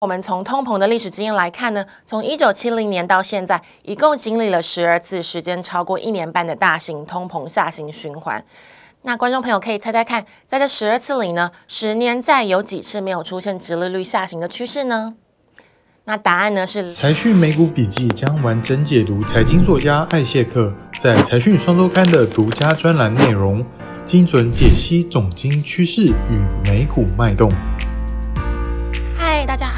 我们从通膨的历史经验来看呢，从一九七零年到现在，一共经历了十二次时间超过一年半的大型通膨下行循环。那观众朋友可以猜猜看，在这十二次里呢，十年债有几次没有出现殖利率下行的趋势呢？那答案呢是财讯美股笔记将完整解读财经作家艾谢克在财讯双周刊的独家专栏内容，精准解析总经趋势与美股脉动。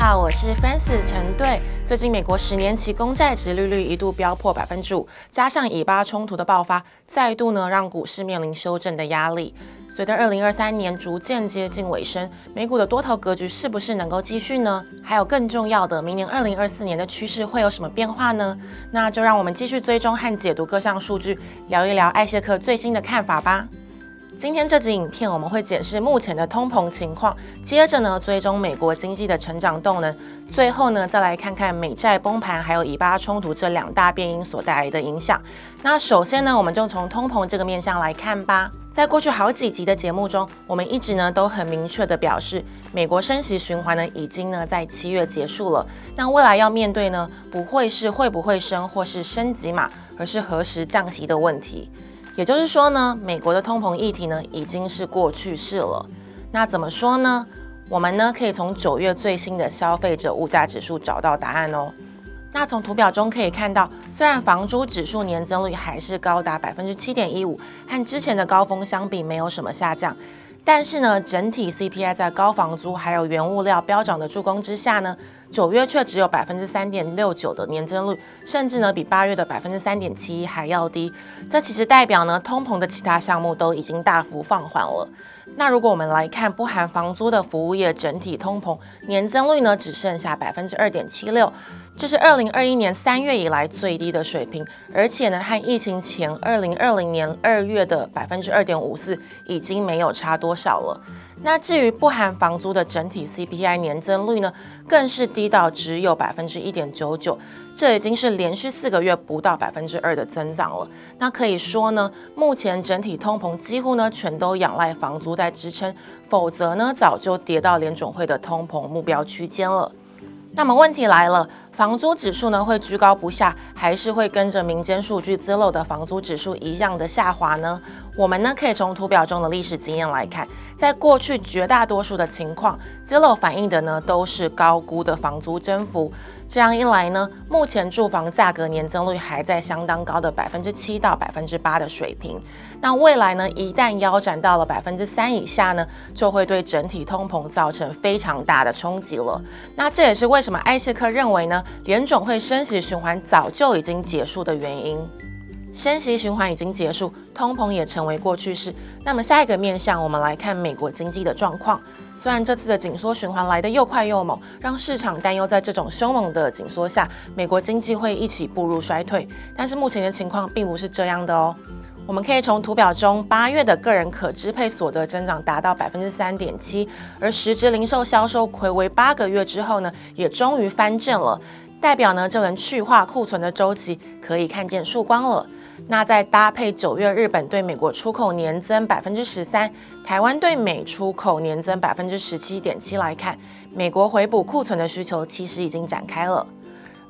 好，我是 Francis 陈队。最近美国十年期公债殖利率一度飙破百分之五，加上以巴冲突的爆发，再度呢让股市面临修正的压力。随着二零二三年逐渐接近尾声，美股的多头格局是不是能够继续呢？还有更重要的，明年二零二四年的趋势会有什么变化呢？那就让我们继续追踪和解读各项数据，聊一聊艾谢克最新的看法吧。今天这集影片我们会检视目前的通膨情况，接着呢追踪美国经济的成长动能，最后呢再来看看美债崩盘还有以巴冲突这两大变因所带来的影响。那首先呢，我们就从通膨这个面向来看吧。在过去好几集的节目中，我们一直呢都很明确的表示，美国升息循环呢已经呢在七月结束了。那未来要面对呢，不会是会不会升或是升级码，而是何时降息的问题。也就是说呢，美国的通膨议题呢已经是过去式了。那怎么说呢？我们呢可以从九月最新的消费者物价指数找到答案哦。那从图表中可以看到，虽然房租指数年增率还是高达百分之七点一五，和之前的高峰相比没有什么下降，但是呢，整体 CPI 在高房租还有原物料飙涨的助攻之下呢，九月却只有百分之三点六九的年增率，甚至呢比八月的百分之三点七一还要低。这其实代表呢，通膨的其他项目都已经大幅放缓了。那如果我们来看不含房租的服务业整体通膨年增率呢，只剩下百分之二点七六，这是二零二一年三月以来最低的水平，而且呢和疫情前二零二零年二月的百分之二点五四已经没有差多少了。那至于不含房租的整体 CPI 年增率呢，更是低到只有百分之一点九九，这已经是连续四个月不到百分之二的增长了。那可以说呢，目前整体通膨几乎呢全都仰赖房租在支撑，否则呢早就跌到联准会的通膨目标区间了。那么问题来了，房租指数呢会居高不下，还是会跟着民间数据揭露的房租指数一样的下滑呢？我们呢可以从图表中的历史经验来看，在过去绝大多数的情况，Zillow 反映的呢都是高估的房租增幅。这样一来呢，目前住房价格年增率还在相当高的百分之七到百分之八的水平。那未来呢，一旦腰斩到了百分之三以下呢，就会对整体通膨造成非常大的冲击了。那这也是为什么艾谢克认为呢，联总会升息循环早就已经结束的原因。升息循环已经结束，通膨也成为过去式。那么下一个面向，我们来看美国经济的状况。虽然这次的紧缩循环来得又快又猛，让市场担忧在这种凶猛的紧缩下，美国经济会一起步入衰退。但是目前的情况并不是这样的哦。我们可以从图表中，八月的个人可支配所得增长达到百分之三点七，而实质零售销售回为八个月之后呢，也终于翻正了，代表呢这轮去化库存的周期可以看见曙光了。那再搭配九月日本对美国出口年增百分之十三，台湾对美出口年增百分之十七点七来看，美国回补库存的需求其实已经展开了。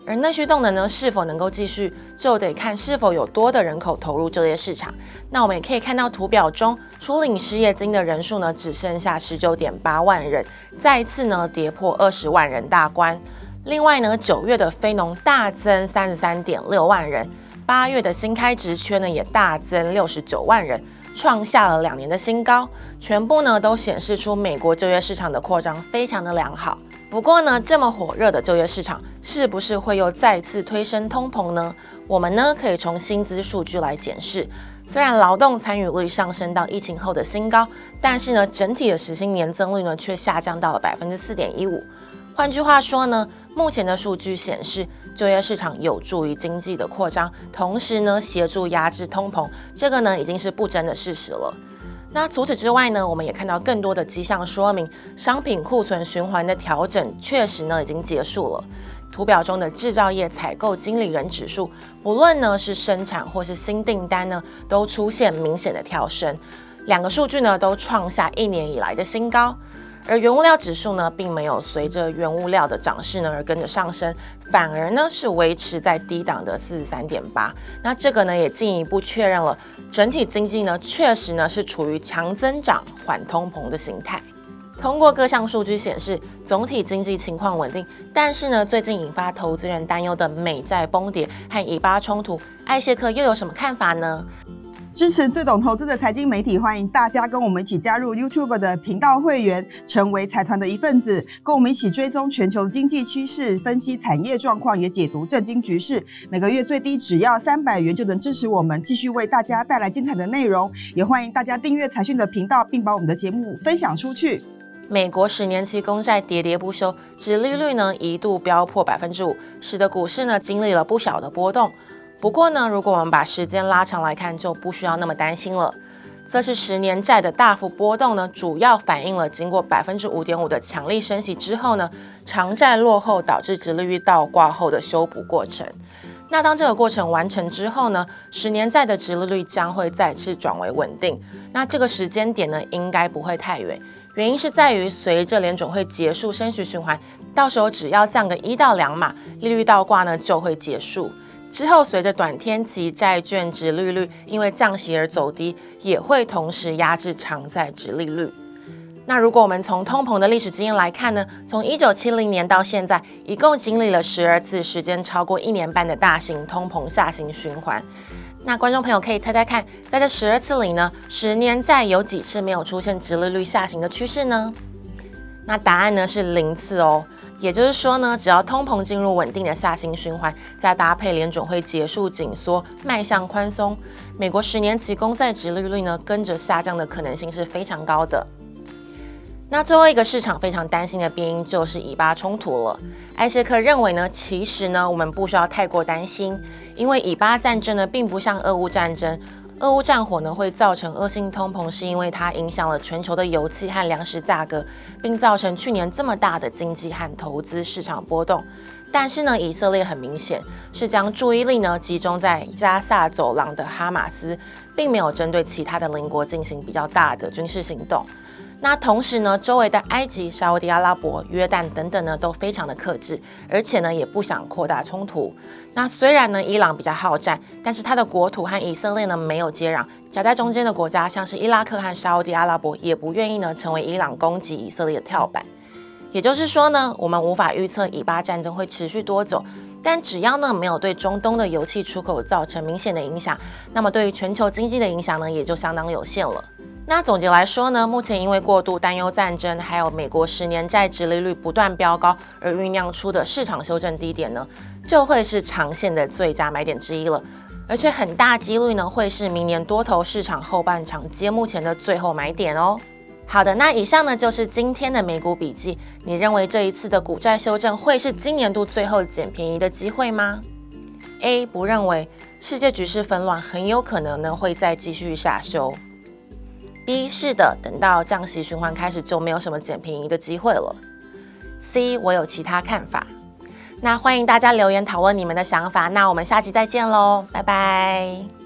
而内需动能呢，是否能够继续，就得看是否有多的人口投入就业市场。那我们也可以看到图表中，初领失业金的人数呢，只剩下十九点八万人，再次呢跌破二十万人大关。另外呢，九月的非农大增三十三点六万人。八月的新开职缺呢也大增六十九万人，创下了两年的新高，全部呢都显示出美国就业市场的扩张非常的良好。不过呢，这么火热的就业市场是不是会又再次推升通膨呢？我们呢可以从薪资数据来检视。虽然劳动参与率上升到疫情后的新高，但是呢整体的实薪年增率呢却下降到了百分之四点一五。换句话说呢，目前的数据显示，就业市场有助于经济的扩张，同时呢，协助压制通膨，这个呢已经是不争的事实了。那除此之外呢，我们也看到更多的迹象说明，商品库存循环的调整确实呢已经结束了。图表中的制造业采购经理人指数，不论呢是生产或是新订单呢，都出现明显的跳升，两个数据呢都创下一年以来的新高。而原物料指数呢，并没有随着原物料的涨势呢而跟着上升，反而呢是维持在低档的四十三点八。那这个呢也进一步确认了整体经济呢确实呢是处于强增长缓通膨的形态。通过各项数据显示，总体经济情况稳定。但是呢，最近引发投资人担忧的美债崩跌和以巴冲突，艾谢克又有什么看法呢？支持最懂投资的财经媒体，欢迎大家跟我们一起加入 YouTube 的频道会员，成为财团的一份子，跟我们一起追踪全球经济趋势，分析产业状况，也解读政经局势。每个月最低只要三百元就能支持我们，继续为大家带来精彩的内容。也欢迎大家订阅财讯的频道，并把我们的节目分享出去。美国十年期公债跌跌不休，指利率呢一度飙破百分之五，使得股市呢经历了不小的波动。不过呢，如果我们把时间拉长来看，就不需要那么担心了。这次十年债的大幅波动呢，主要反映了经过百分之五点五的强力升息之后呢，长债落后导致殖利率倒挂后的修补过程。那当这个过程完成之后呢，十年债的殖利率将会再次转为稳定。那这个时间点呢，应该不会太远。原因是在于，随着联准会结束升息循环，到时候只要降个一到两码，利率倒挂呢就会结束。之后，随着短天期债券殖利率因为降息而走低，也会同时压制长债殖利率。那如果我们从通膨的历史经验来看呢，从一九七零年到现在，一共经历了十二次时间超过一年半的大型通膨下行循环。那观众朋友可以猜猜看，在这十二次里呢，十年债有几次没有出现殖利率下行的趋势呢？那答案呢是零次哦。也就是说呢，只要通膨进入稳定的下行循环，再搭配联准会结束紧缩，迈向宽松，美国十年期公债殖利率呢跟着下降的可能性是非常高的。那最后一个市场非常担心的变因就是以巴冲突了。艾谢克认为呢，其实呢，我们不需要太过担心，因为以巴战争呢，并不像俄乌战争，俄乌战火呢会造成恶性通膨，是因为它影响了全球的油气和粮食价格，并造成去年这么大的经济和投资市场波动。但是呢，以色列很明显是将注意力呢集中在加萨走廊的哈马斯，并没有针对其他的邻国进行比较大的军事行动。那同时呢，周围的埃及、沙乌地阿拉伯、约旦等等呢，都非常的克制，而且呢，也不想扩大冲突。那虽然呢，伊朗比较好战，但是它的国土和以色列呢没有接壤，夹在中间的国家像是伊拉克和沙乌地阿拉伯，也不愿意呢成为伊朗攻击以色列的跳板。也就是说呢，我们无法预测以巴战争会持续多久，但只要呢没有对中东的油气出口造成明显的影响，那么对于全球经济的影响呢，也就相当有限了。那总结来说呢，目前因为过度担忧战争，还有美国十年债殖利率不断飙高而酝酿出的市场修正低点呢，就会是长线的最佳买点之一了，而且很大几率呢会是明年多头市场后半场揭幕前的最后买点哦。好的，那以上呢就是今天的美股笔记。你认为这一次的股债修正会是今年度最后捡便宜的机会吗？A 不认为，世界局势纷乱，很有可能呢会再继续下修。B 是的，等到降息循环开始，就没有什么捡便宜的机会了。C 我有其他看法，那欢迎大家留言讨论你们的想法，那我们下期再见喽，拜拜。